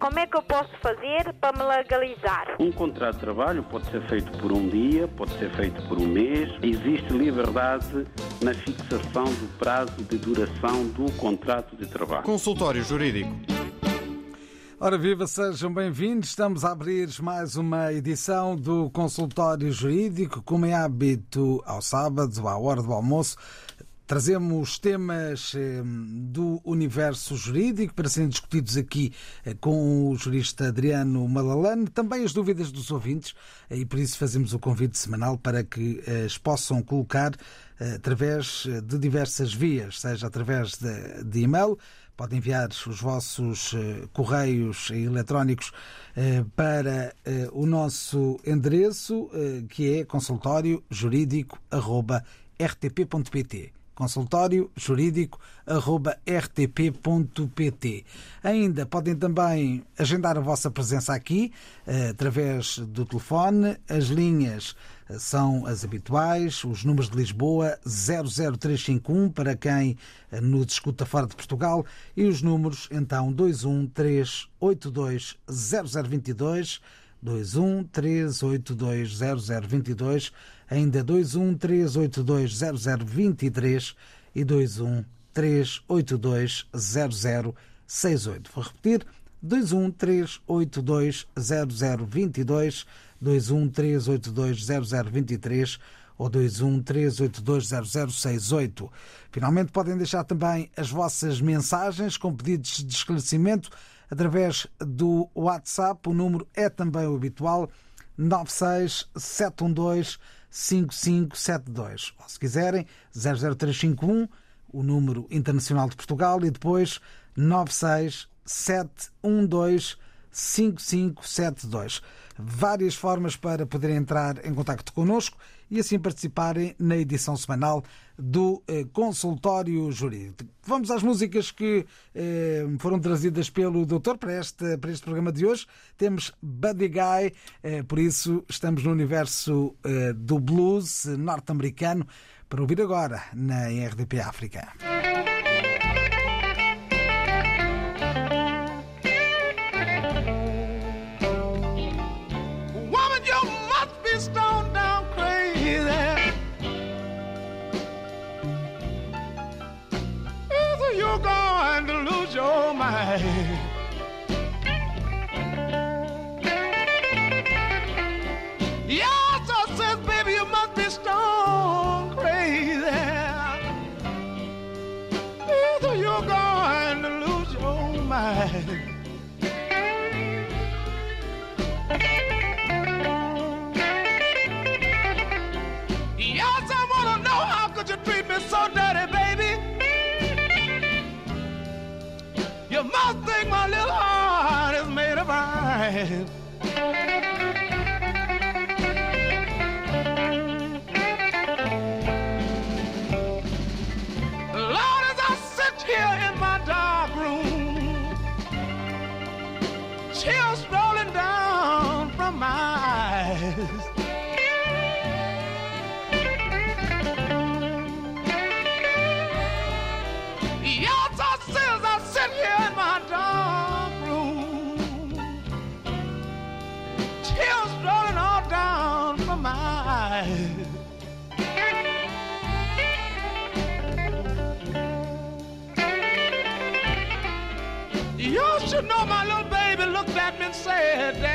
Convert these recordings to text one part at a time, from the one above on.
como é que eu posso fazer para me legalizar? Um contrato de trabalho pode ser feito por um dia, pode ser feito por um mês. Existe liberdade na fixação do prazo de duração do contrato de trabalho. Consultório Jurídico. Ora viva, sejam bem-vindos. Estamos a abrir mais uma edição do Consultório Jurídico, como é hábito aos sábados, à hora do almoço. Trazemos temas eh, do universo jurídico para serem discutidos aqui eh, com o jurista Adriano Malalane, também as dúvidas dos ouvintes, eh, e por isso fazemos o convite semanal para que as possam colocar através de diversas vias, seja através de, e-mail, Podem enviar os vossos correios eletrónicos para o nosso endereço, que é consultório. Ainda podem também agendar a vossa presença aqui eh, através do telefone. As linhas eh, são as habituais, os números de Lisboa 00351 para quem eh, nos escuta fora de Portugal e os números então 213820022 213820022 ainda 213820023 e 213820068. Vou repetir, 213820022, 213820023 ou 213820068. Finalmente podem deixar também as vossas mensagens com pedidos de esclarecimento através do WhatsApp. O número é também o habitual 96712 5572. Ou se quiserem, 00351, o número internacional de Portugal, e depois 96712 5572. Várias formas para poderem entrar em contato connosco e assim participarem na edição semanal do eh, Consultório Jurídico. Vamos às músicas que eh, foram trazidas pelo doutor para este, para este programa de hoje. Temos Buddy Guy, eh, por isso estamos no universo eh, do blues norte-americano para ouvir agora na RDP África. have said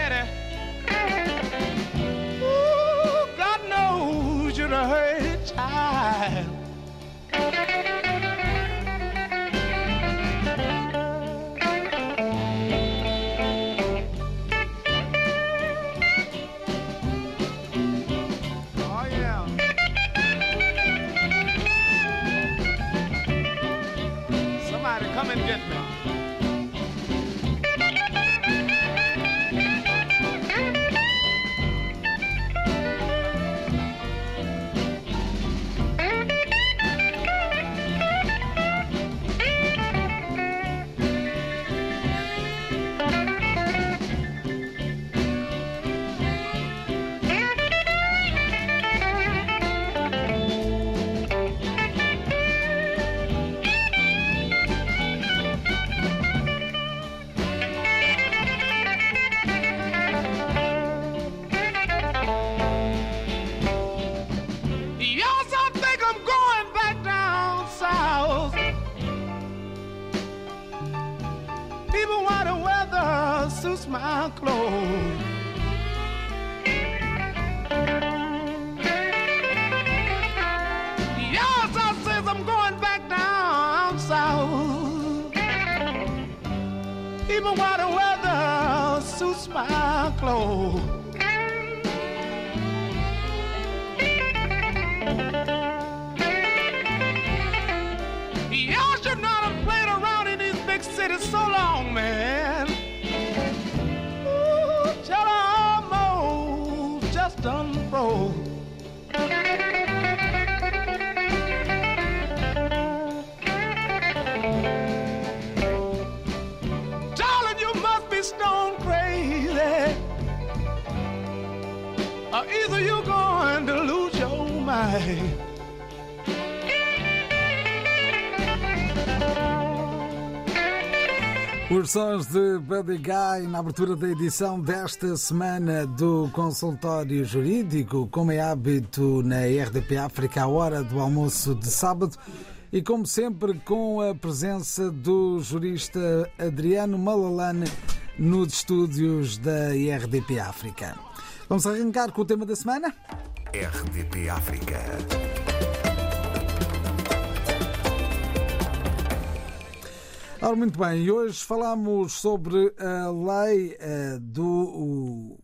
my clothes. Os sons de Buddy Guy na abertura da edição desta semana do Consultório Jurídico, como é hábito na RDP África, à hora do almoço de sábado. E como sempre, com a presença do jurista Adriano Malalane nos estúdios da RDP África. Vamos arrancar com o tema da semana? RDP África. Ora, muito bem, e hoje falamos sobre a lei eh, do,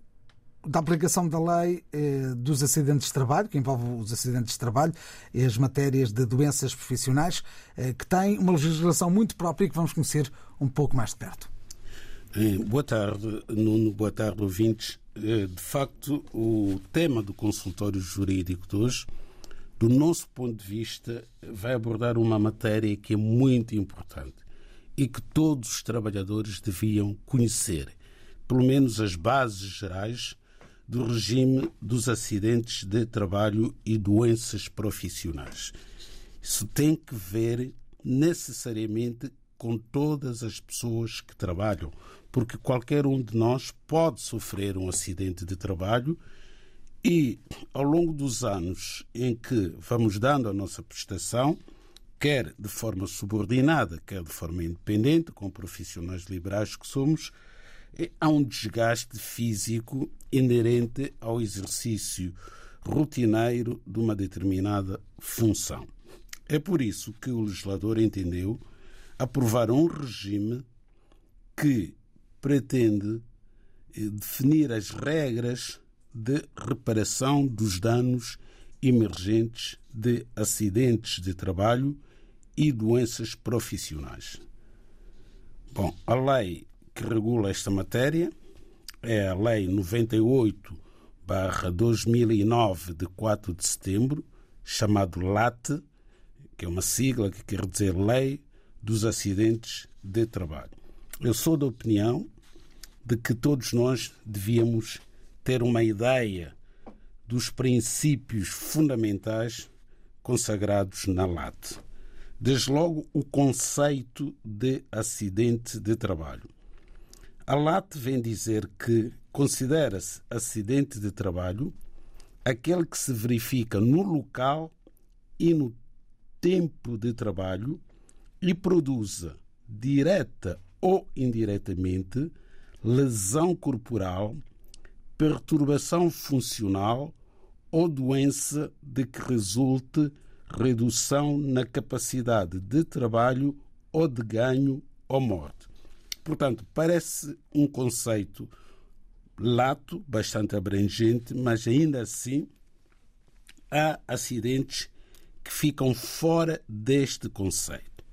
da aplicação da lei eh, dos acidentes de trabalho, que envolve os acidentes de trabalho e as matérias de doenças profissionais, eh, que tem uma legislação muito própria e que vamos conhecer um pouco mais de perto. Boa tarde, Nuno. Boa tarde, ouvintes. De facto, o tema do consultório jurídico de hoje, do nosso ponto de vista, vai abordar uma matéria que é muito importante e que todos os trabalhadores deviam conhecer, pelo menos as bases gerais do regime dos acidentes de trabalho e doenças profissionais. Isso tem que ver necessariamente com todas as pessoas que trabalham, porque qualquer um de nós pode sofrer um acidente de trabalho e, ao longo dos anos em que vamos dando a nossa prestação, quer de forma subordinada, quer de forma independente, como profissionais liberais que somos, eh, há um desgaste físico inerente ao exercício rotineiro de uma determinada função. É por isso que o legislador entendeu aprovar um regime que pretende eh, definir as regras de reparação dos danos emergentes de acidentes de trabalho e doenças profissionais. Bom, a lei que regula esta matéria é a Lei 98-2009, de 4 de setembro, chamado LAT, que é uma sigla que quer dizer Lei dos Acidentes de Trabalho. Eu sou da opinião de que todos nós devíamos ter uma ideia dos princípios fundamentais consagrados na LAT. Desde logo, o conceito de acidente de trabalho. A LAT vem dizer que considera-se acidente de trabalho aquele que se verifica no local e no tempo de trabalho e produza, direta ou indiretamente, lesão corporal, perturbação funcional ou doença de que resulte redução na capacidade de trabalho ou de ganho ou morte. Portanto, parece um conceito lato, bastante abrangente, mas ainda assim há acidentes que ficam fora deste conceito.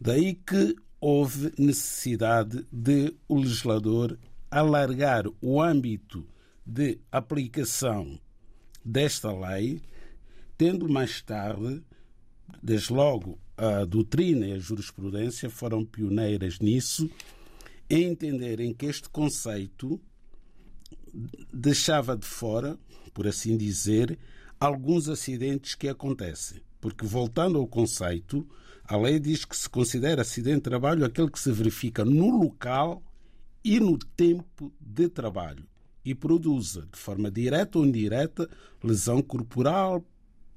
Daí que houve necessidade de o legislador alargar o âmbito de aplicação desta lei, tendo mais tarde, desde logo, a doutrina e a jurisprudência foram pioneiras nisso, em entenderem que este conceito deixava de fora, por assim dizer, alguns acidentes que acontecem. Porque, voltando ao conceito, a lei diz que se considera acidente de trabalho aquele que se verifica no local e no tempo de trabalho e produza, de forma direta ou indireta, lesão corporal,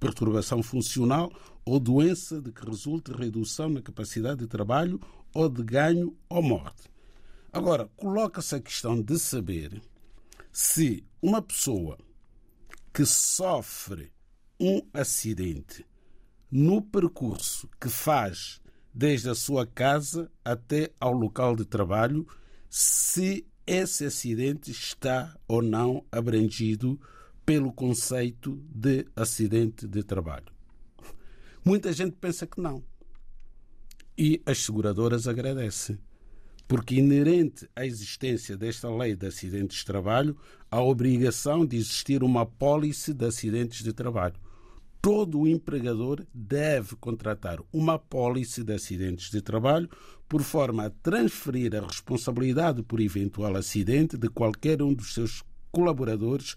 perturbação funcional ou doença de que resulte redução na capacidade de trabalho ou de ganho ou morte. Agora, coloca-se a questão de saber se uma pessoa que sofre um acidente no percurso que faz desde a sua casa até ao local de trabalho, se esse acidente está ou não abrangido pelo conceito de acidente de trabalho. Muita gente pensa que não. E as seguradoras agradecem. Porque, inerente à existência desta lei de acidentes de trabalho, a obrigação de existir uma pólice de acidentes de trabalho. Todo o empregador deve contratar uma pólice de acidentes de trabalho por forma a transferir a responsabilidade por eventual acidente de qualquer um dos seus colaboradores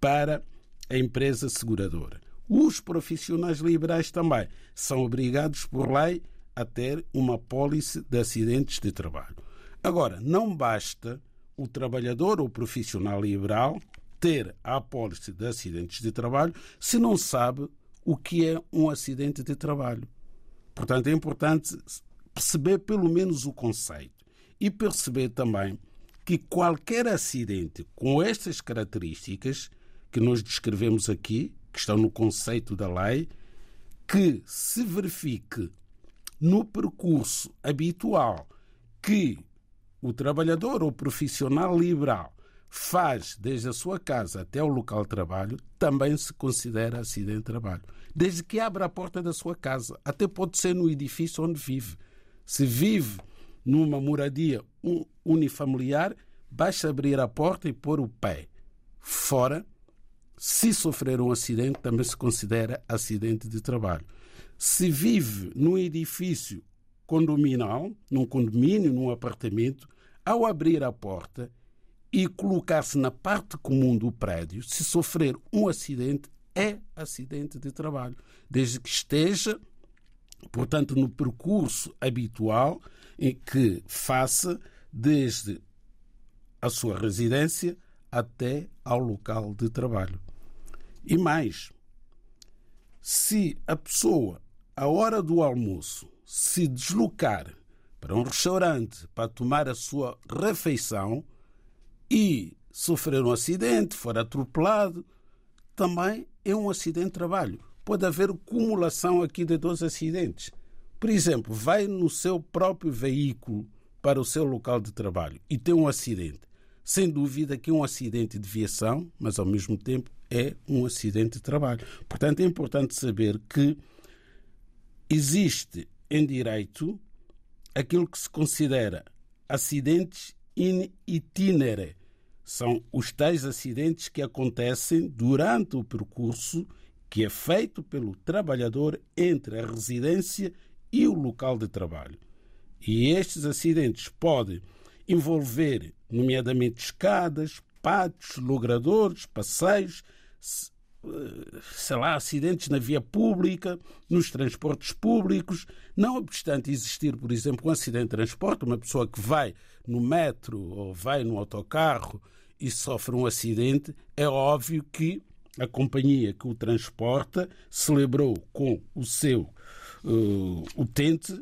para a empresa seguradora. Os profissionais liberais também são obrigados por lei a ter uma pólice de acidentes de trabalho. Agora, não basta o trabalhador ou profissional liberal ter a apólice de acidentes de trabalho se não sabe o que é um acidente de trabalho. Portanto, é importante perceber pelo menos o conceito e perceber também que qualquer acidente com estas características que nós descrevemos aqui, que estão no conceito da lei, que se verifique no percurso habitual que o trabalhador ou profissional liberal faz desde a sua casa até o local de trabalho, também se considera acidente de trabalho. Desde que abra a porta da sua casa, até pode ser no edifício onde vive. Se vive numa moradia unifamiliar, basta abrir a porta e pôr o pé fora. Se sofrer um acidente, também se considera acidente de trabalho. Se vive num edifício condominal, num condomínio, num apartamento, ao abrir a porta e colocar-se na parte comum do prédio, se sofrer um acidente, é acidente de trabalho, desde que esteja, portanto, no percurso habitual em que faça desde a sua residência até ao local de trabalho. E mais, se a pessoa, à hora do almoço, se deslocar para um restaurante para tomar a sua refeição e sofrer um acidente, for atropelado, também é um acidente de trabalho. Pode haver acumulação aqui de dois acidentes. Por exemplo, vai no seu próprio veículo para o seu local de trabalho e tem um acidente. Sem dúvida que um acidente de viação, mas ao mesmo tempo é um acidente de trabalho. Portanto, é importante saber que existe em direito aquilo que se considera acidentes in itinere. São os tais acidentes que acontecem durante o percurso que é feito pelo trabalhador entre a residência e o local de trabalho. E estes acidentes podem envolver, nomeadamente, escadas, pátios, logradores, passeios, sei lá, acidentes na via pública, nos transportes públicos. Não obstante existir, por exemplo, um acidente de transporte, uma pessoa que vai no metro ou vai no autocarro e sofre um acidente, é óbvio que a companhia que o transporta celebrou com o seu uh, utente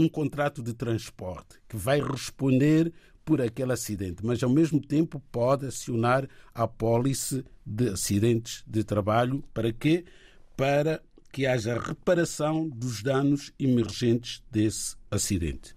um contrato de transporte que vai responder por aquele acidente, mas ao mesmo tempo pode acionar a pólice de acidentes de trabalho. Para quê? Para que haja reparação dos danos emergentes desse acidente.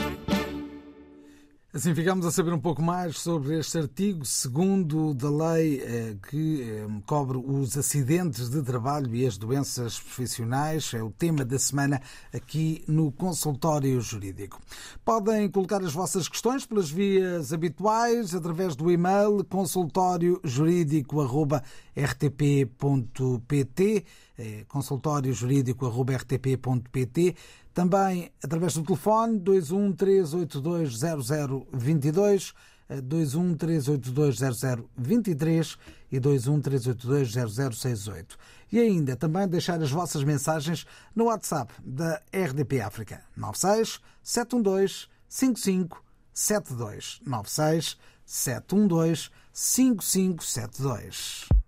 Assim ficamos a saber um pouco mais sobre este artigo segundo da lei eh, que eh, cobre os acidentes de trabalho e as doenças profissionais. É o tema da semana aqui no consultório jurídico. Podem colocar as vossas questões pelas vias habituais através do e-mail consultóriojurídico.rtp.pt é consultóriojurídico.rtp.pt também através do telefone 213820022, 213820023 e 213820068. E ainda também deixar as vossas mensagens no WhatsApp da RDP África 96 712 5572. 96 712 5572.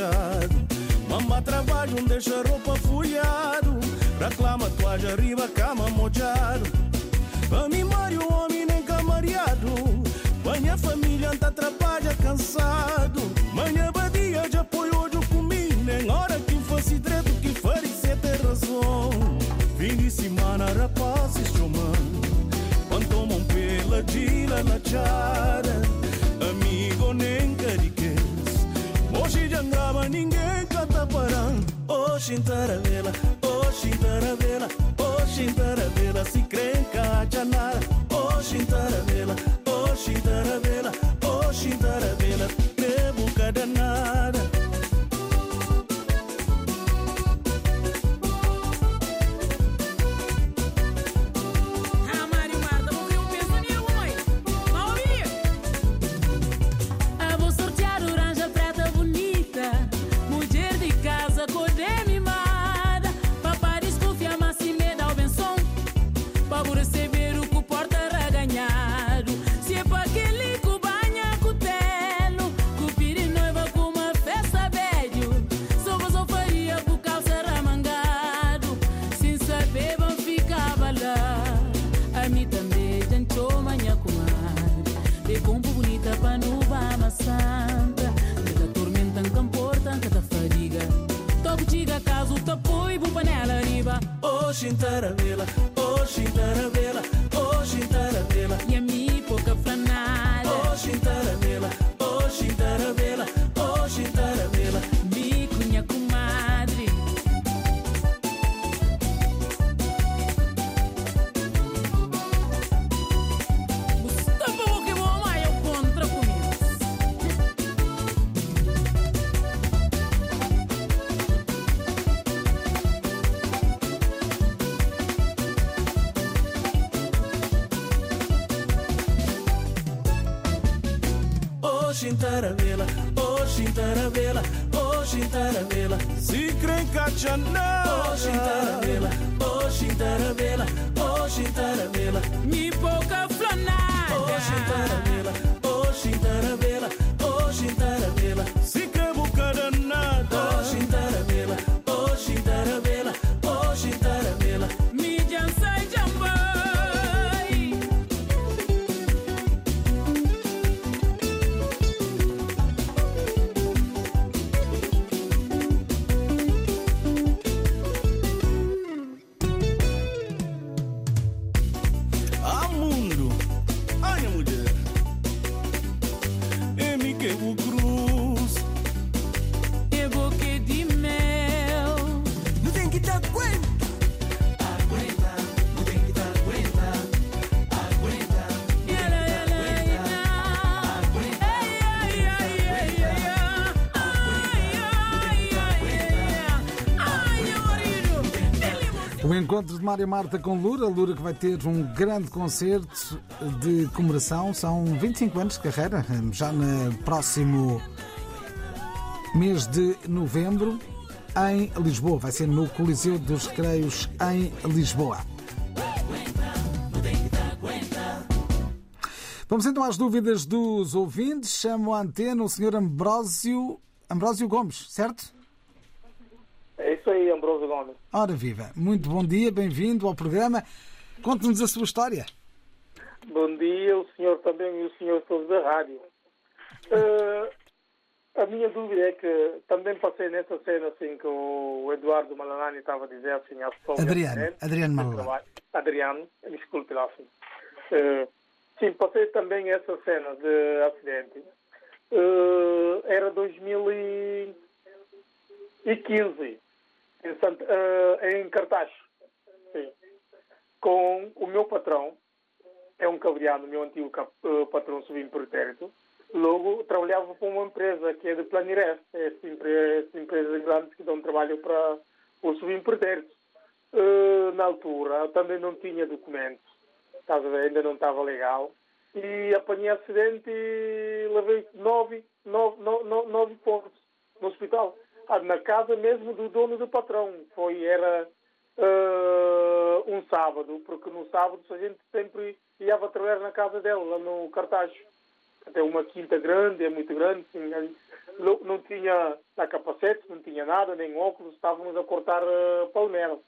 Puxado Mama trabalho, não deixa roupa folhado. Reclama toalha arriba, cama mojado. Pra mim, Mário, homem nem camariado. Minha família anda trabalha cansado. Manhã badia de apoio de comigo Nem hora que fosse direito que faria ter razão. Fim de semana, rapazes chamando quando tomam pela dila na chara Hoje jangaba ninguém cata parando Oxi taravela, oxi taravela Oxi taravela, se crenca janara Oxi taravela, oxi maçanta. Cada tormenta, camporta, cada fadiga. Toco diga caso, tapoi, bu panela riba. Oxi taravela, oxi taravela Oxi Mário Marta com Lura, Lura que vai ter um grande concerto de comemoração, são 25 anos de carreira, já no próximo mês de novembro, em Lisboa. Vai ser no Coliseu dos Recreios, em Lisboa. Vamos então às dúvidas dos ouvintes. Chamo a antena o Sr. Ambrósio, Ambrósio Gomes, certo? É isso aí, Ambroso Gomes. Ora viva, muito bom dia, bem-vindo ao programa. Conte-nos a sua história. Bom dia, o senhor também e o senhor todos da rádio. Eh, a minha dúvida é que também passei nessa cena assim que o Eduardo Malanani estava a dizer assim às pessoas. Adriano, acidente, Adriano Malalani. trabalho. Adriano, desculpe lá assim. Eh, sim, passei também essa cena de acidente. Eh, era 2015 em, Sant- eh, em Cartaz. Sim. Com o meu patrão, é um cabreado, o meu antigo cap- eh, patrão subindo pretérito, Logo, trabalhava para uma empresa que é de Planirest, essa empresa, essa empresa grande que dão trabalho para os subempreiteiros. Uh, na altura, também não tinha documentos, estás ainda não estava legal, e apanhei acidente e levei nove, nove, nove, nove pontos no hospital. Ah, na casa mesmo do dono do patrão. Foi, era uh, um sábado, porque no sábado a gente sempre ia trabalhar na casa dela, lá no Cartacho. Até uma quinta grande, é muito grande, sim, não, não tinha na capacete, não tinha nada, nem óculos, estávamos a cortar uh, palmeiras.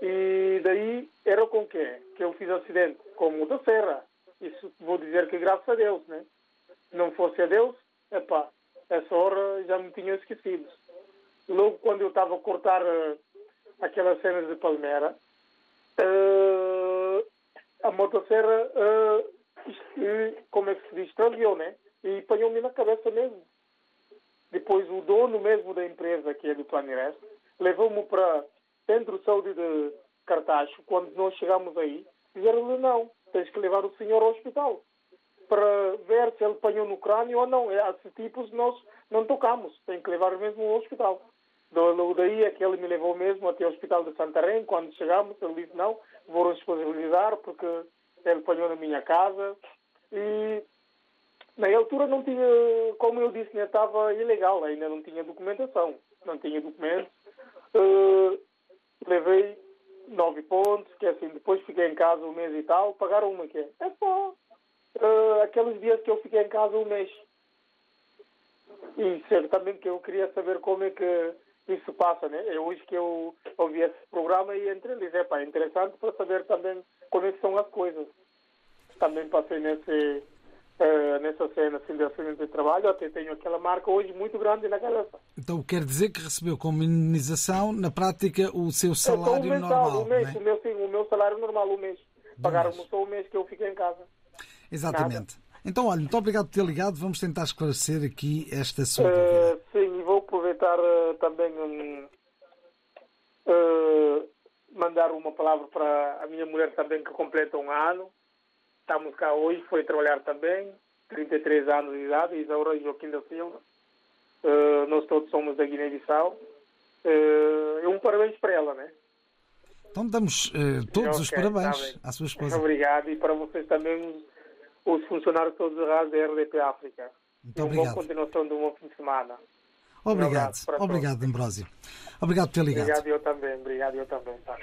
E daí era com quê? Que eu fiz acidente com o da Serra. Isso vou dizer que graças a Deus, né? Não fosse a Deus, epá, essa hora já me tinha esquecido. Logo quando eu estava a cortar uh, aquelas cenas de palmeira, uh, a motosserra, uh, como é que se diz, extraviou, né? E apanhou-me na cabeça mesmo. Depois o dono mesmo da empresa, que é do Planirest, levou-me para centro de saúde de Cartacho. Quando nós chegamos aí, disseram-lhe não, tens que levar o senhor ao hospital para ver se ele apanhou no crânio ou não. É, esses tipos nós não tocamos, tem que levar mesmo ao hospital. Daí é que ele me levou mesmo até o hospital de Santarém. Quando chegamos, ele disse: Não, vou responsabilizar porque ele apanhou na minha casa. E na altura não tinha, como eu disse, né, estava ilegal, ainda não tinha documentação, não tinha documentos. Uh, levei nove pontos, que é assim, depois fiquei em casa um mês e tal, pagaram uma que é, é só uh, aqueles dias que eu fiquei em casa um mês. E certamente que eu queria saber como é que isso passa, né? É hoje que eu ouvi esse programa e entre eles, é pá, interessante para saber também como é que são as coisas. Também passei nesse, uh, nessa cena assim, de acidente de trabalho, até tenho aquela marca hoje muito grande na cabeça. Então quer dizer que recebeu como indenização, na prática, o seu É salário só o normal, o mês, não é? o meu, sim, o meu salário normal, o mês. Pagaram-me só o mês que eu fiquei em casa. Exatamente. Então, olha, muito obrigado por ter ligado. Vamos tentar esclarecer aqui esta sua dúvida. Eh, sim, e vou aproveitar eh, também um, eh, mandar uma palavra para a minha mulher também que completa um ano. Estamos cá hoje, foi trabalhar também, 33 anos de idade, Isaura Joaquim da Silva. Eh, nós todos somos da Guiné-Bissau. E um parabéns para ela, né? Então damos todos os Ok, parabéns tá à sua esposa. Obrigado e para vocês também, os funcionários todos da RDP África. Muito e uma boa obrigado. continuação de um bom fim de semana. Obrigado, obrigado, Ambrósio. Obrigado por ter ligado. Obrigado eu também, obrigado eu também. Tá.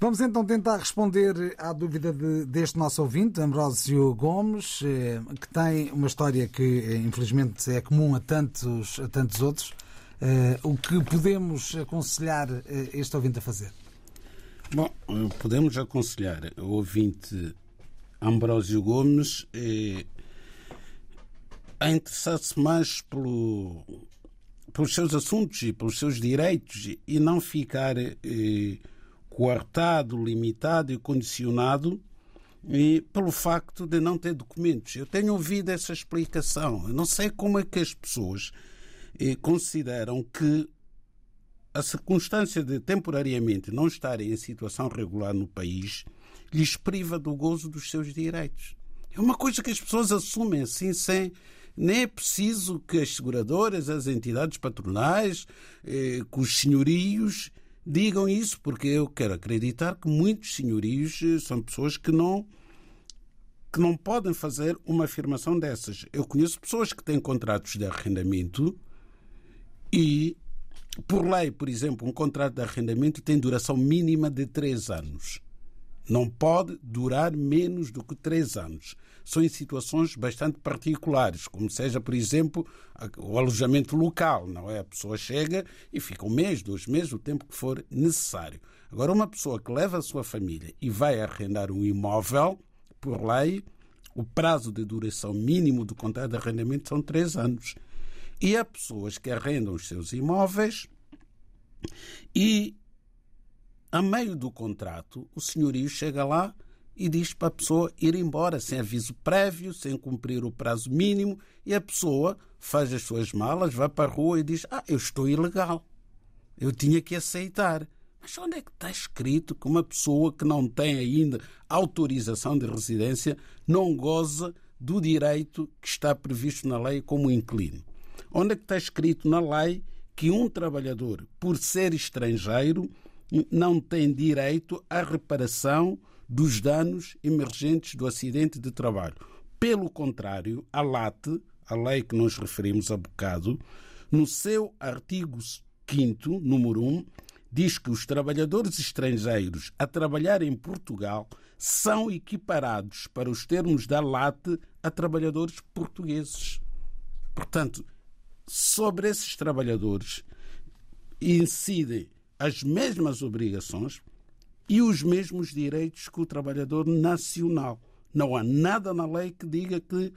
Vamos então tentar responder à dúvida de- deste nosso ouvinte, Ambrósio Gomes, eh, que tem uma história que eh, infelizmente é comum a tantos, a tantos outros. Eh, O que podemos aconselhar este ouvinte a fazer? Bom, podemos aconselhar o ouvinte Ambrósio Gomes a interessar-se mais pelo, pelos seus assuntos e pelos seus direitos e não ficar eh, coartado, limitado e condicionado eh, pelo facto de não ter documentos. Eu tenho ouvido essa explicação. Eu não sei como é que as pessoas eh, consideram que a circunstância de temporariamente não estarem em situação regular no país lhes priva do gozo dos seus direitos. É uma coisa que as pessoas assumem assim, sem. Nem é preciso que as seguradoras, as entidades patronais, eh, que os senhorios digam isso, porque eu quero acreditar que muitos senhorios eh, são pessoas que não que não podem fazer uma afirmação dessas. Eu conheço pessoas que têm contratos de arrendamento e, por lei, por exemplo, um contrato de arrendamento tem duração mínima de três anos. Não pode durar menos do que três anos. São em situações bastante particulares, como seja, por exemplo, o alojamento local. Não é? A pessoa chega e fica um mês, dois meses, o tempo que for necessário. Agora, uma pessoa que leva a sua família e vai arrendar um imóvel, por lei, o prazo de duração mínimo do contrato de arrendamento são três anos. E há pessoas que arrendam os seus imóveis e, a meio do contrato, o senhorio chega lá e diz para a pessoa ir embora, sem aviso prévio, sem cumprir o prazo mínimo, e a pessoa faz as suas malas, vai para a rua e diz: Ah, eu estou ilegal. Eu tinha que aceitar. Mas onde é que está escrito que uma pessoa que não tem ainda autorização de residência não goza do direito que está previsto na lei como inquilino. Onde é que está escrito na lei que um trabalhador, por ser estrangeiro, não tem direito à reparação dos danos emergentes do acidente de trabalho. Pelo contrário, a LAT, a lei que nos referimos há bocado, no seu artigo 5, número 1, diz que os trabalhadores estrangeiros a trabalhar em Portugal são equiparados para os termos da LAT a trabalhadores portugueses. Portanto, sobre esses trabalhadores incidem as mesmas obrigações e os mesmos direitos que o trabalhador nacional. Não há nada na lei que diga que,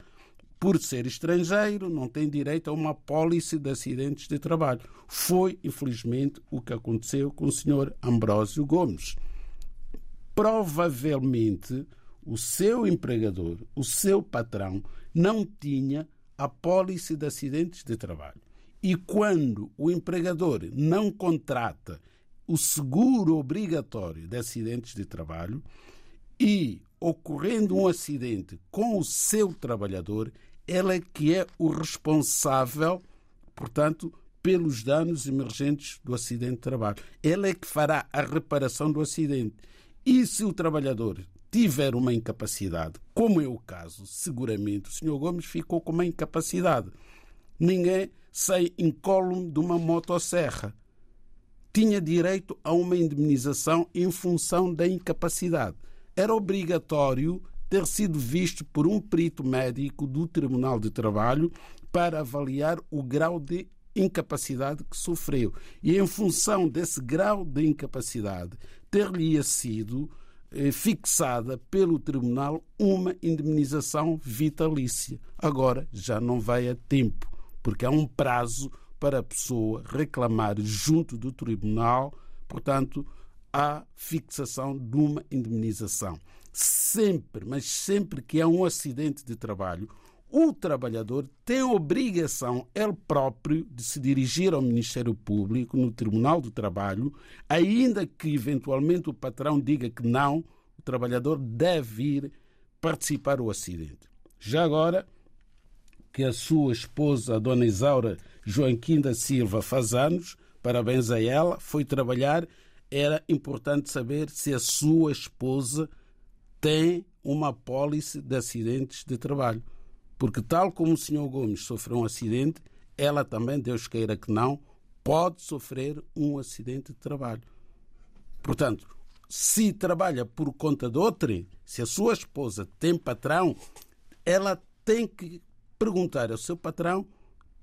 por ser estrangeiro, não tem direito a uma apólice de acidentes de trabalho. Foi, infelizmente, o que aconteceu com o senhor Ambrósio Gomes. Provavelmente, o seu empregador, o seu patrão, não tinha apólice de acidentes de trabalho. E quando o empregador não contrata o seguro obrigatório de acidentes de trabalho e ocorrendo um acidente com o seu trabalhador, ele é que é o responsável, portanto, pelos danos emergentes do acidente de trabalho. Ele é que fará a reparação do acidente. E se o trabalhador tiver uma incapacidade, como é o caso, seguramente o Sr. Gomes ficou com uma incapacidade. Ninguém sai incólume de uma motosserra. Tinha direito a uma indemnização em função da incapacidade. Era obrigatório ter sido visto por um perito médico do Tribunal de Trabalho para avaliar o grau de incapacidade que sofreu. E em função desse grau de incapacidade, ter-lhe sido eh, fixada pelo Tribunal uma indemnização vitalícia. Agora já não vai a tempo, porque há um prazo para a pessoa reclamar junto do Tribunal, portanto, a fixação de uma indemnização. Sempre, mas sempre que há um acidente de trabalho, o trabalhador tem obrigação, ele próprio, de se dirigir ao Ministério Público, no Tribunal do Trabalho, ainda que eventualmente o patrão diga que não, o trabalhador deve ir participar do acidente. Já agora, que a sua esposa, a dona Isaura Joaquim da Silva, faz anos, parabéns a ela, foi trabalhar, era importante saber se a sua esposa tem uma apólice de acidentes de trabalho porque, tal como o Sr. Gomes sofreu um acidente, ela também, Deus queira que não, pode sofrer um acidente de trabalho. Portanto, se trabalha por conta de outrem, se a sua esposa tem patrão, ela tem que perguntar ao seu patrão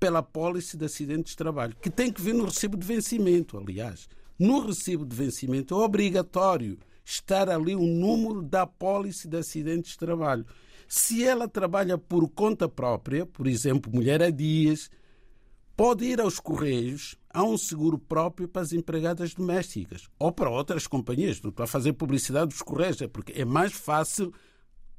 pela pólice de acidentes de trabalho, que tem que vir no recibo de vencimento, aliás. No recibo de vencimento é obrigatório estar ali o número da pólice de acidentes de trabalho. Se ela trabalha por conta própria, por exemplo, mulher a dias, pode ir aos Correios, há um seguro próprio para as empregadas domésticas ou para outras companhias. Não estou a fazer publicidade dos Correios, é porque é mais fácil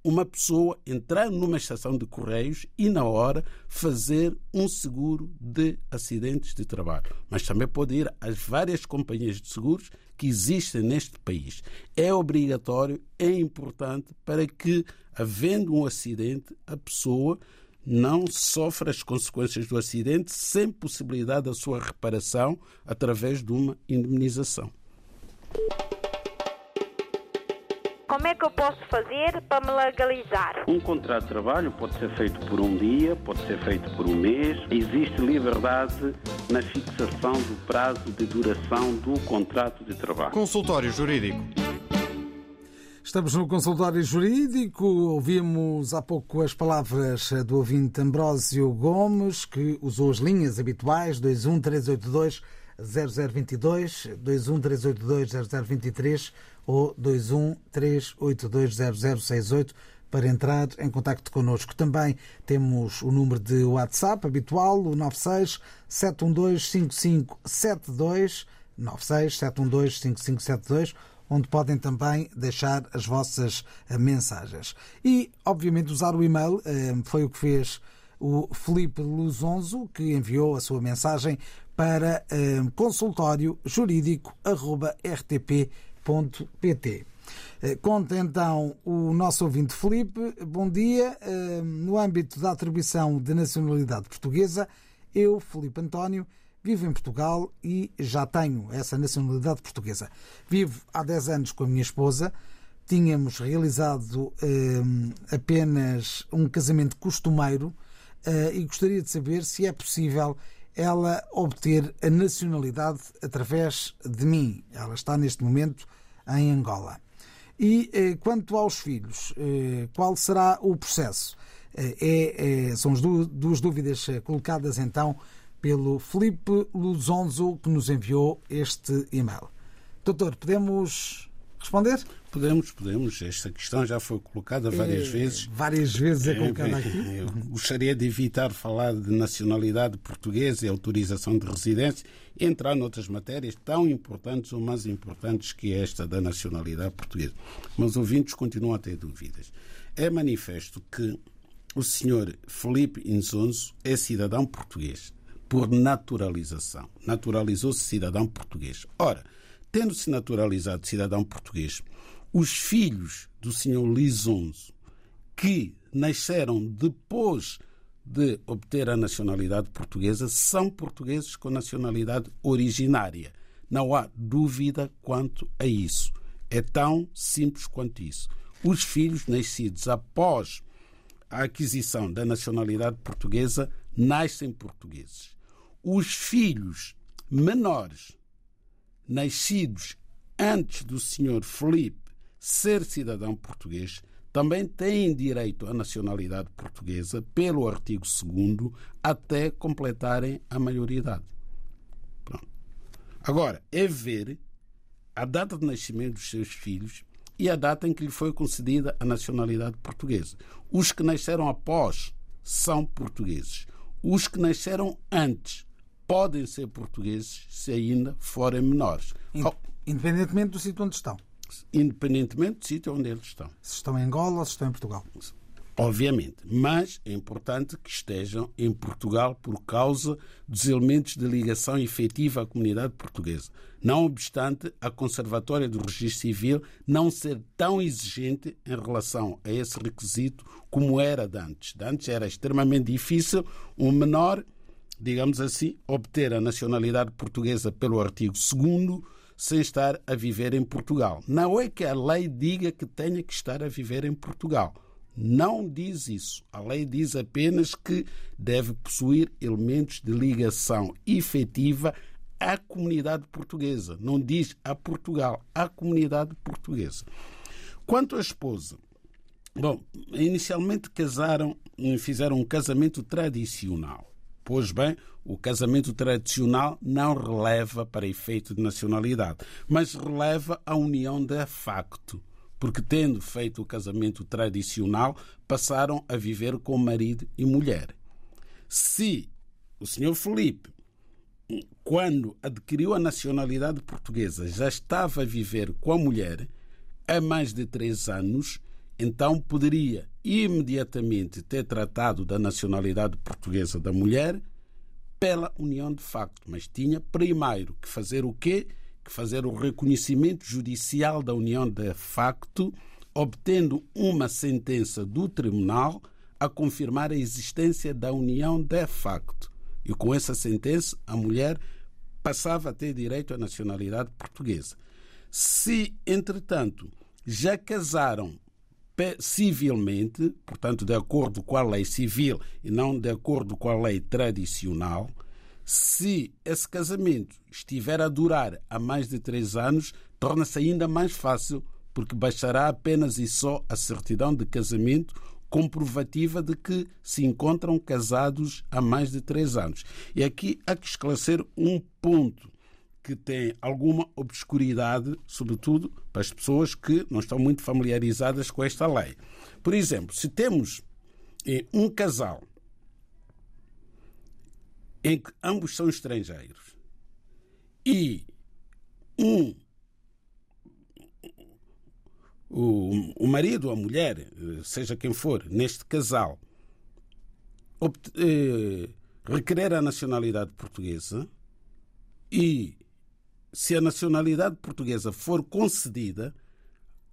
uma pessoa entrar numa estação de Correios e, na hora, fazer um seguro de acidentes de trabalho. Mas também pode ir às várias companhias de seguros que existem neste país. É obrigatório, é importante para que, havendo um acidente, a pessoa não sofra as consequências do acidente sem possibilidade da sua reparação através de uma indemnização. Como é que eu posso fazer para me legalizar? Um contrato de trabalho pode ser feito por um dia, pode ser feito por um mês. Existe liberdade na fixação do prazo de duração do contrato de trabalho. Consultório Jurídico. Estamos no consultório jurídico. Ouvimos há pouco as palavras do ouvinte Ambrósio Gomes, que usou as linhas habituais 21382 0022, 21382 0023 ou 213820068 para entrar em contacto connosco. Também temos o número de WhatsApp habitual, o 96 712 5572, 96 712 5572, onde podem também deixar as vossas mensagens. E, obviamente, usar o e-mail, foi o que fez o Felipe Luzonzo, que enviou a sua mensagem para consultório jurídico.rtp.pt. Eh, Conta então o nosso ouvinte Felipe. Bom dia. Eh, No âmbito da atribuição de nacionalidade portuguesa, eu, Felipe António, vivo em Portugal e já tenho essa nacionalidade portuguesa. Vivo há 10 anos com a minha esposa. Tínhamos realizado eh, apenas um casamento costumeiro e gostaria de saber se é possível ela obter a nacionalidade através de mim. Ela está neste momento em Angola. E eh, quanto aos filhos, eh, qual será o processo? Eh, é, é- são as du- duas dúvidas eh, colocadas então pelo Felipe Luzonzo que nos enviou este e-mail. Doutor, podemos responder? Podemos, podemos. Esta questão já foi colocada várias Eh, vezes. Várias vezes é colocada aqui. Eu gostaria de evitar falar de nacionalidade portuguesa e autorização de residência e entrar noutras matérias tão importantes ou mais importantes que esta da nacionalidade portuguesa. Mas os ouvintes continuam a ter dúvidas. É manifesto que o senhor Felipe Inzonzo é cidadão português por naturalização. Naturalizou-se cidadão português. Ora, tendo-se naturalizado cidadão português, os filhos do senhor Lisonzo que nasceram depois de obter a nacionalidade portuguesa são portugueses com nacionalidade originária. Não há dúvida quanto a isso. É tão simples quanto isso. Os filhos nascidos após a aquisição da nacionalidade portuguesa nascem portugueses. Os filhos menores nascidos antes do senhor Felipe ser cidadão português também têm direito à nacionalidade portuguesa pelo artigo 2 até completarem a maioridade. Pronto. Agora, é ver a data de nascimento dos seus filhos e a data em que lhe foi concedida a nacionalidade portuguesa. Os que nasceram após são portugueses. Os que nasceram antes podem ser portugueses se ainda forem menores, In- Independentemente do sítio onde estão. independentemente do sítio onde eles estão. Se estão em Angola ou se estão em Portugal. Obviamente, mas é importante que estejam em Portugal por causa dos elementos de ligação efetiva à comunidade portuguesa. Não obstante a Conservatória do Registro Civil não ser tão exigente em relação a esse requisito como era de antes. De antes era extremamente difícil um menor, digamos assim, obter a nacionalidade portuguesa pelo artigo 2 sem estar a viver em Portugal. Não é que a lei diga que tenha que estar a viver em Portugal. Não diz isso. A lei diz apenas que deve possuir elementos de ligação efetiva à comunidade portuguesa. Não diz a Portugal, à comunidade portuguesa. Quanto à esposa, bom, inicialmente casaram, fizeram um casamento tradicional. Pois bem, o casamento tradicional não releva para efeito de nacionalidade, mas releva a união de facto porque tendo feito o casamento tradicional, passaram a viver com marido e mulher. Se o senhor Felipe, quando adquiriu a nacionalidade portuguesa, já estava a viver com a mulher há mais de três anos, então poderia imediatamente ter tratado da nacionalidade portuguesa da mulher pela união de facto, mas tinha primeiro que fazer o quê? que fazer o reconhecimento judicial da união de facto, obtendo uma sentença do tribunal a confirmar a existência da união de facto. E com essa sentença, a mulher passava a ter direito à nacionalidade portuguesa. Se, entretanto, já casaram civilmente, portanto, de acordo com a lei civil e não de acordo com a lei tradicional, se esse casamento estiver a durar há mais de três anos, torna-se ainda mais fácil, porque bastará apenas e só a certidão de casamento comprovativa de que se encontram casados há mais de três anos. E aqui há que esclarecer um ponto que tem alguma obscuridade, sobretudo para as pessoas que não estão muito familiarizadas com esta lei. Por exemplo, se temos um casal em que ambos são estrangeiros e um o, o marido ou a mulher, seja quem for, neste casal, eh, requerer a nacionalidade portuguesa e se a nacionalidade portuguesa for concedida,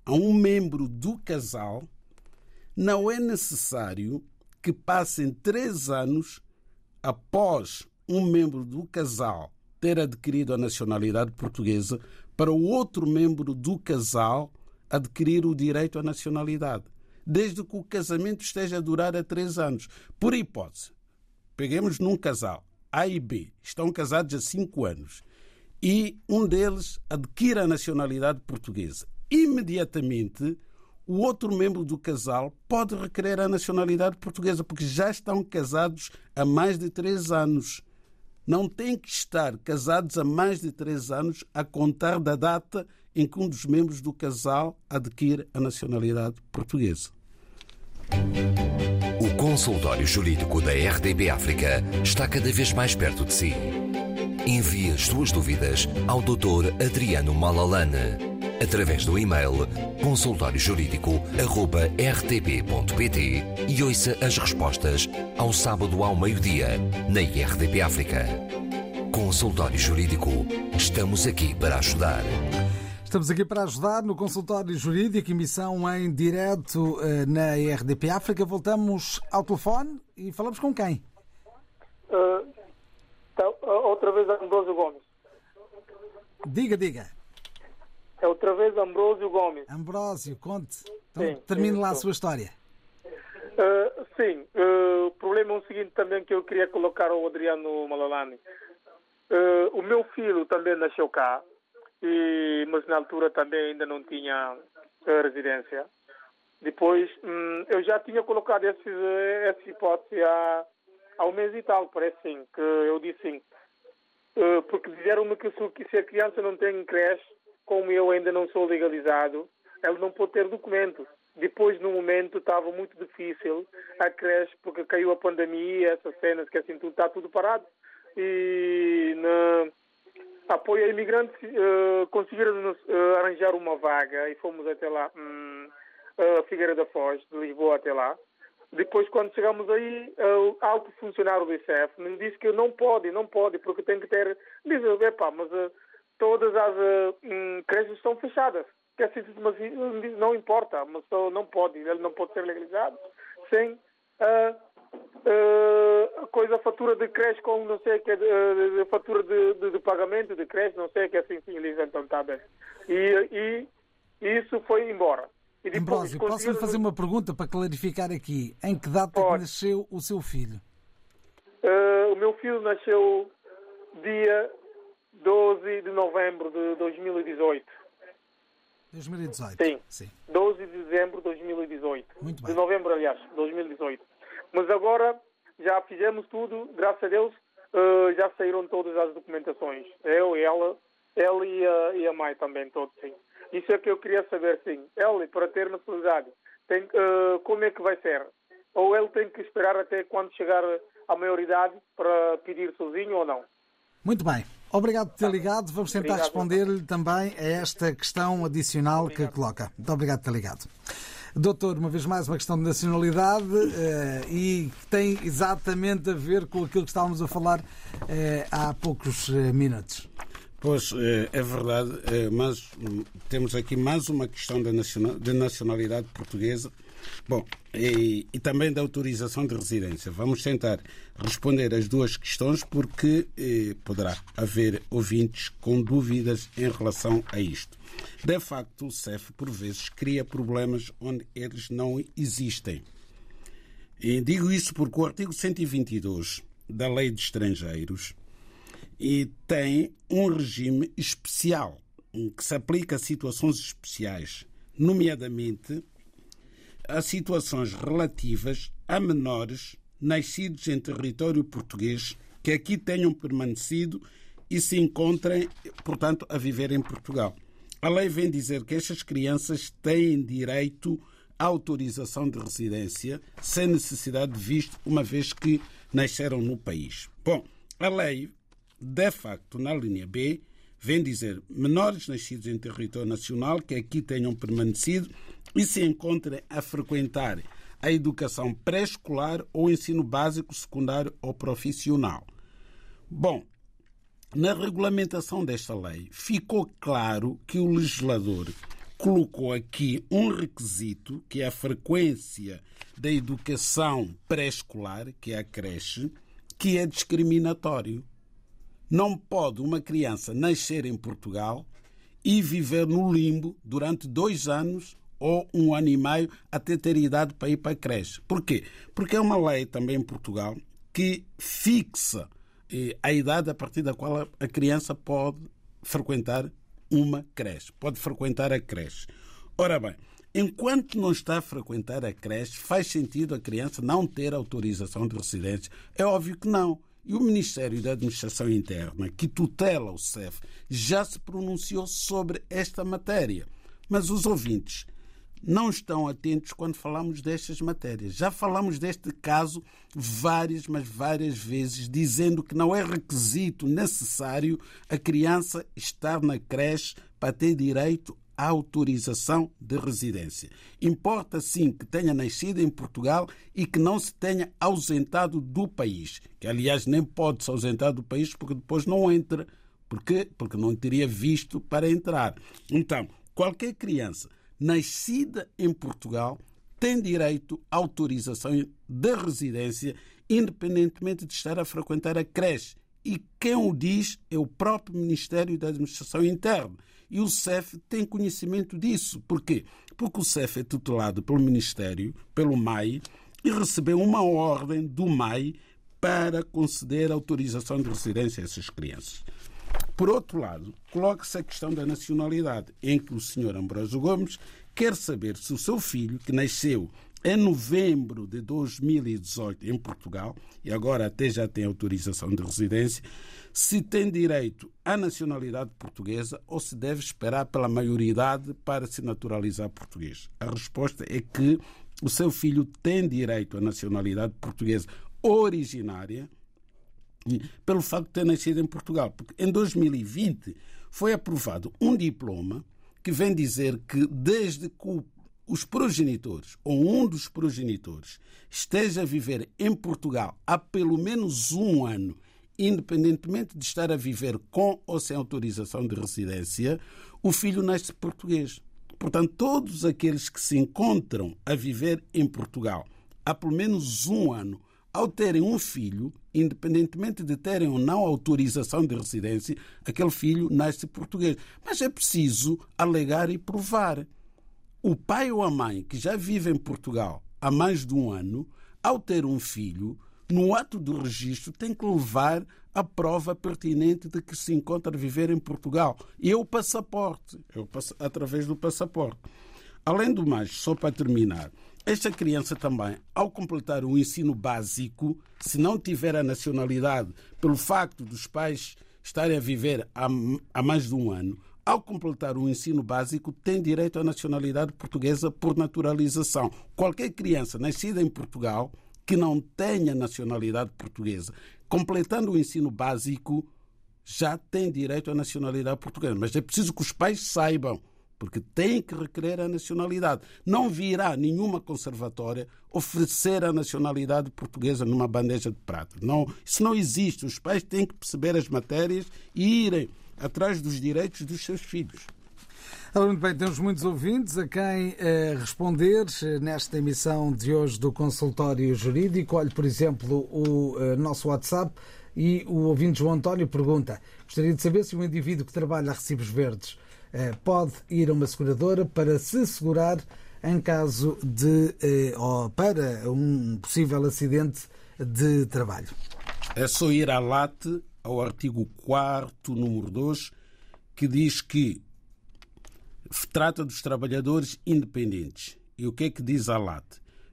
a um membro do casal, não é necessário que passem três anos após um membro do casal ter adquirido a nacionalidade portuguesa para o outro membro do casal adquirir o direito à nacionalidade, desde que o casamento esteja a durar a três anos. Por hipótese, peguemos num casal, A e B, estão casados há cinco anos, e um deles adquire a nacionalidade portuguesa. Imediatamente, o outro membro do casal pode requerer a nacionalidade portuguesa, porque já estão casados há mais de três anos. Não têm que estar casados há mais de três anos a contar da data em que um dos membros do casal adquire a nacionalidade portuguesa. O consultório jurídico da RDB África está cada vez mais perto de si. Envie as suas dúvidas ao Dr. Adriano Malalane através do e-mail consultóriojurídico.rtp.pt e ouça as respostas ao sábado ao meio-dia na RDP África. Consultório Jurídico. Estamos aqui para ajudar. Estamos aqui para ajudar no consultório jurídico, emissão em direto eh, na RDP África. Voltamos ao telefone e falamos com quem? Uh, uh, outra vez Ambrósio Gomes. Diga, diga. É outra vez Ambrósio Gomes. Ambrósio, conte. Então, Sim, termine sim, lá a sua história. Uh, sim, uh, o problema é o seguinte também que eu queria colocar ao Adriano Malalani. Uh, o meu filho também nasceu cá, e, mas na altura também ainda não tinha residência. Depois, hum, eu já tinha colocado esse, essa hipótese há, há um mês e tal, parece sim, que eu disse sim. Uh, porque disseram-me que se, a criança não tem creche, como eu ainda não sou legalizado, ela não pode ter documento. Depois, no momento, estava muito difícil a creche, porque caiu a pandemia, essas cenas que assim tudo está tudo parado. E na apoio a imigrantes uh, conseguiram-nos uh, arranjar uma vaga e fomos até lá, hum, a Figueira da Foz, de Lisboa até lá. Depois, quando chegamos aí, o alto funcionário do ICF me disse que não pode, não pode, porque tem que ter. Diz, epá, mas uh, todas as uh, hum, creches estão fechadas. Que assim, mas não importa, mas não pode, ele não pode ser legalizado sem a coisa, a fatura de creche com não sei o que, uh, de, fatura de, de, de, pagamento de creche, não sei o que, assim, sim, eles então está bem. E, e, isso foi embora. E Ambrósio, posso lhe fazer uma pergunta para clarificar aqui? Em que data nasceu o seu filho? Uh, o meu filho nasceu dia 12 de novembro de 2018. 2018? Sim. Sim. 12 de dezembro de 2018. Muito bem. De novembro, aliás, 2018. Mas agora já fizemos tudo, graças a Deus, uh, já saíram todas as documentações. Eu e ela, ela e a, e a mãe também, todos, sim. Isso é que eu queria saber, sim. Ela, para ter nacionalidade, tem, uh, como é que vai ser? Ou ele tem que esperar até quando chegar à maioridade para pedir sozinho ou não? Muito bem. Obrigado por ter ligado. Vamos tentar responder-lhe também a esta questão adicional Obrigado. que coloca. Muito obrigado por ter ligado. Doutor, uma vez mais uma questão de nacionalidade eh, e que tem exatamente a ver com aquilo que estávamos a falar eh, há poucos minutos. Pois, eh, é verdade, eh, mas temos aqui mais uma questão de nacionalidade portuguesa. Bom, e, e também da autorização de residência. Vamos tentar responder as duas questões porque eh, poderá haver ouvintes com dúvidas em relação a isto. De facto, o CEF, por vezes, cria problemas onde eles não existem. E digo isso porque o artigo 122 da Lei de Estrangeiros e tem um regime especial que se aplica a situações especiais, nomeadamente a situações relativas a menores nascidos em território português que aqui tenham permanecido e se encontrem, portanto, a viver em Portugal. A lei vem dizer que estas crianças têm direito à autorização de residência sem necessidade de visto, uma vez que nasceram no país. Bom, a lei, de facto, na linha B, vem dizer menores nascidos em território nacional que aqui tenham permanecido e se encontrem a frequentar a educação pré-escolar ou ensino básico, secundário ou profissional. Bom, na regulamentação desta lei ficou claro que o legislador colocou aqui um requisito, que é a frequência da educação pré-escolar, que é a creche, que é discriminatório. Não pode uma criança nascer em Portugal e viver no limbo durante dois anos ou um ano e meio até ter idade para ir para a creche. Porquê? Porque é uma lei também em Portugal que fixa eh, a idade a partir da qual a criança pode frequentar uma creche, pode frequentar a creche. Ora bem, enquanto não está a frequentar a creche, faz sentido a criança não ter autorização de residência? É óbvio que não. E o Ministério da Administração Interna, que tutela o CEF, já se pronunciou sobre esta matéria. Mas os ouvintes não estão atentos quando falamos destas matérias. Já falamos deste caso várias, mas várias vezes, dizendo que não é requisito necessário a criança estar na creche para ter direito autorização de residência. Importa sim que tenha nascido em Portugal e que não se tenha ausentado do país, que aliás nem pode se ausentar do país porque depois não entra. Porquê? Porque não teria visto para entrar. Então, qualquer criança nascida em Portugal tem direito à autorização de residência, independentemente de estar a frequentar a creche. E quem o diz é o próprio Ministério da Administração Interna. E o CEF tem conhecimento disso. Porquê? Porque o CEF é tutelado pelo Ministério, pelo MAI, e recebeu uma ordem do MAI para conceder autorização de residência a essas crianças. Por outro lado, coloca-se a questão da nacionalidade, em que o Sr. Ambrósio Gomes quer saber se o seu filho, que nasceu em novembro de 2018 em Portugal, e agora até já tem autorização de residência, se tem direito à nacionalidade portuguesa ou se deve esperar pela maioridade para se naturalizar português. A resposta é que o seu filho tem direito à nacionalidade portuguesa originária, pelo facto de ter nascido em Portugal. Porque em 2020 foi aprovado um diploma que vem dizer que desde que os progenitores ou um dos progenitores esteja a viver em Portugal há pelo menos um ano, independentemente de estar a viver com ou sem autorização de residência, o filho nasce português. Portanto, todos aqueles que se encontram a viver em Portugal há pelo menos um ano ao terem um filho, independentemente de terem ou não autorização de residência, aquele filho nasce português. Mas é preciso alegar e provar. O pai ou a mãe que já vive em Portugal há mais de um ano, ao ter um filho, no ato do registro tem que levar a prova pertinente de que se encontra a viver em Portugal. E é o passaporte, é o pass... através do passaporte. Além do mais, só para terminar, esta criança também, ao completar o ensino básico, se não tiver a nacionalidade, pelo facto dos pais estarem a viver há, há mais de um ano, ao completar o ensino básico, tem direito à nacionalidade portuguesa por naturalização. Qualquer criança nascida em Portugal que não tenha nacionalidade portuguesa, completando o ensino básico, já tem direito à nacionalidade portuguesa. Mas é preciso que os pais saibam porque tem que requerer a nacionalidade. Não virá nenhuma conservatória oferecer a nacionalidade portuguesa numa bandeja de prata. Não, isso não existe. Os pais têm que perceber as matérias e irem atrás dos direitos dos seus filhos. muito bem, temos muitos ouvintes a quem eh, responder eh, nesta emissão de hoje do Consultório Jurídico. Olhe, por exemplo, o eh, nosso WhatsApp e o ouvinte João António pergunta: gostaria de saber se um indivíduo que trabalha a recibos verdes eh, pode ir a uma seguradora para se segurar em caso de eh, ou para um possível acidente de trabalho. É só ir à LAT, ao artigo 4, número 2, que diz que trata dos trabalhadores independentes. E o que é que diz a LAT?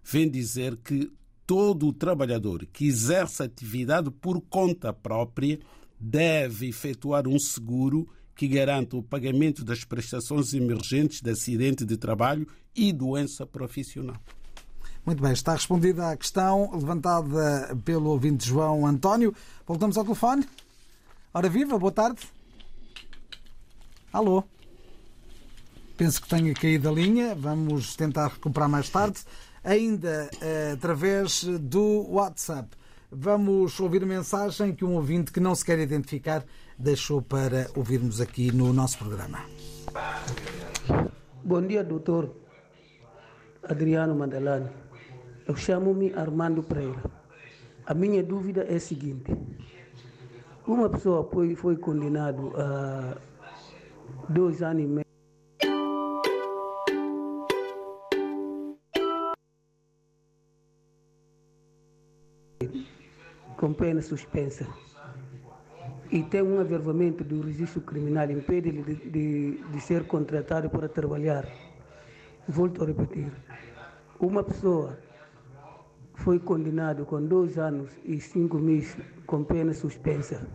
Vem dizer que todo o trabalhador que exerce atividade por conta própria deve efetuar um seguro que garanta o pagamento das prestações emergentes de acidente de trabalho e doença profissional. Muito bem, está respondida a questão levantada pelo ouvinte João António. Voltamos ao telefone. Ora viva, boa tarde. Alô. Penso que tenha caído a linha. Vamos tentar recuperar mais tarde, ainda eh, através do WhatsApp. Vamos ouvir a mensagem que um ouvinte que não se quer identificar deixou para ouvirmos aqui no nosso programa. Bom dia, doutor Adriano Mandalani. Eu chamo-me Armando Pereira. A minha dúvida é a seguinte: uma pessoa foi, foi condenado a dois anos e meio. com pena suspensa e tem um averbamento do registro criminal impede-lhe de, de, de ser contratado para trabalhar. Volto a repetir. Uma pessoa foi condenado com dois anos e cinco meses com pena suspensa.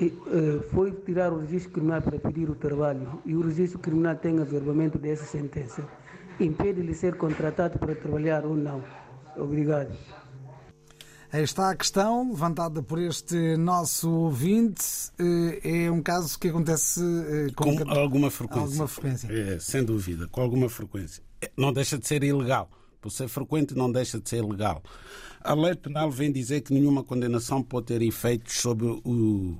E, eh, foi tirar o registro criminal para pedir o trabalho e o registro criminal tem averbamento dessa sentença. Impede-lhe ser contratado para trabalhar ou não. Obrigado. Aí está a questão levantada por este nosso ouvinte. Eh, É um caso que acontece eh, Com com alguma frequência. alguma frequência. É, sem dúvida, com alguma frequência. Não deixa de ser ilegal. Por ser frequente, não deixa de ser legal. A lei penal vem dizer que nenhuma condenação pode ter efeitos sobre o,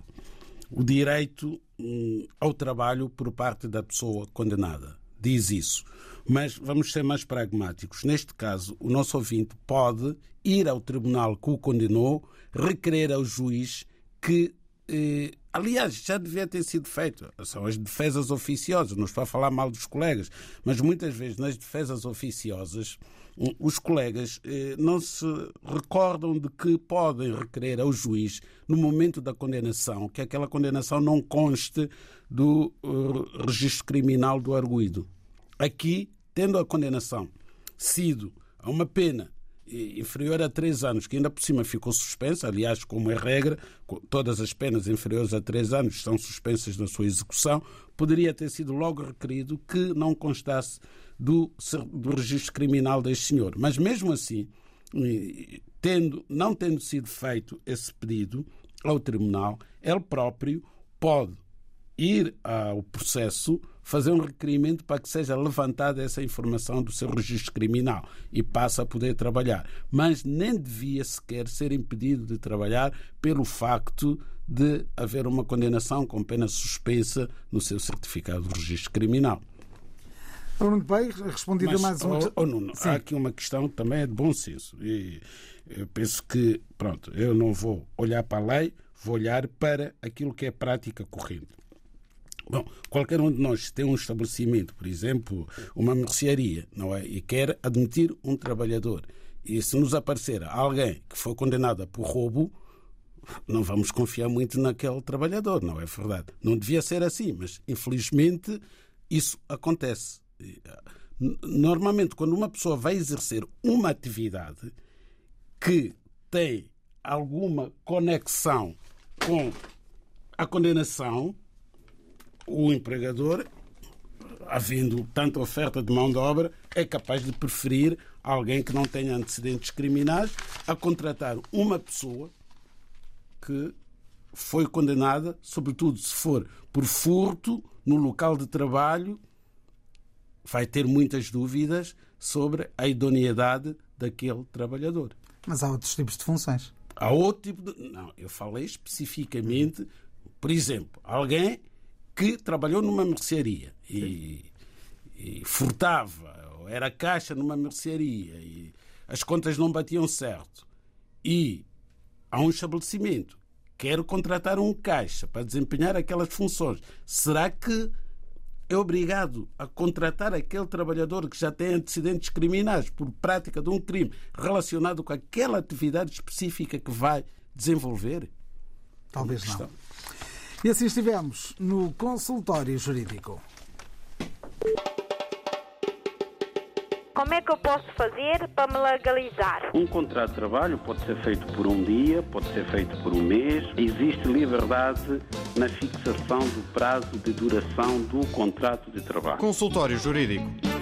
o direito hum, ao trabalho por parte da pessoa condenada. Diz isso. Mas vamos ser mais pragmáticos. Neste caso, o nosso ouvinte pode ir ao tribunal que o condenou, requerer ao juiz que eh, aliás, já devia ter sido feito. São as defesas oficiosas, não estou a falar mal dos colegas, mas muitas vezes nas defesas oficiosas hum, os colegas eh, não se recordam de que podem requerer ao juiz, no momento da condenação, que aquela condenação não conste do eh, registro criminal do arguído. Aqui, tendo a condenação sido a uma pena inferior a três anos, que ainda por cima ficou suspensa, aliás, como é regra, todas as penas inferiores a três anos são suspensas na sua execução, poderia ter sido logo requerido que não constasse do, do registro criminal deste senhor. Mas mesmo assim, tendo, não tendo sido feito esse pedido ao tribunal, ele próprio pode ir ao processo, fazer um requerimento para que seja levantada essa informação do seu registro criminal e passe a poder trabalhar. Mas nem devia sequer ser impedido de trabalhar pelo facto de haver uma condenação com pena suspensa no seu certificado de registro criminal. Muito bem, respondido Mas, mais uma oh, oh, Nuno, há aqui uma questão também é de bom senso. E eu penso que, pronto, eu não vou olhar para a lei, vou olhar para aquilo que é prática corrente. Bom, qualquer um de nós tem um estabelecimento, por exemplo, uma mercearia, não é? E quer admitir um trabalhador. E se nos aparecer alguém que foi condenado por roubo, não vamos confiar muito naquele trabalhador, não é verdade? Não devia ser assim, mas infelizmente isso acontece. Ah, Normalmente, quando uma pessoa vai exercer uma atividade que tem alguma conexão com a condenação, o empregador, havendo tanta oferta de mão de obra, é capaz de preferir alguém que não tenha antecedentes criminais a contratar uma pessoa que foi condenada, sobretudo se for por furto no local de trabalho, vai ter muitas dúvidas sobre a idoneidade daquele trabalhador. Mas há outros tipos de funções. Há outro tipo de. Não, eu falei especificamente, por exemplo, alguém que trabalhou numa mercearia e, e furtava, ou era caixa numa mercearia e as contas não batiam certo. E há um estabelecimento, quer contratar um caixa para desempenhar aquelas funções. Será que é obrigado a contratar aquele trabalhador que já tem antecedentes criminais por prática de um crime relacionado com aquela atividade específica que vai desenvolver? Talvez não. E assim estivemos no consultório jurídico. Como é que eu posso fazer para me legalizar? Um contrato de trabalho pode ser feito por um dia, pode ser feito por um mês. Existe liberdade na fixação do prazo de duração do contrato de trabalho. Consultório Jurídico.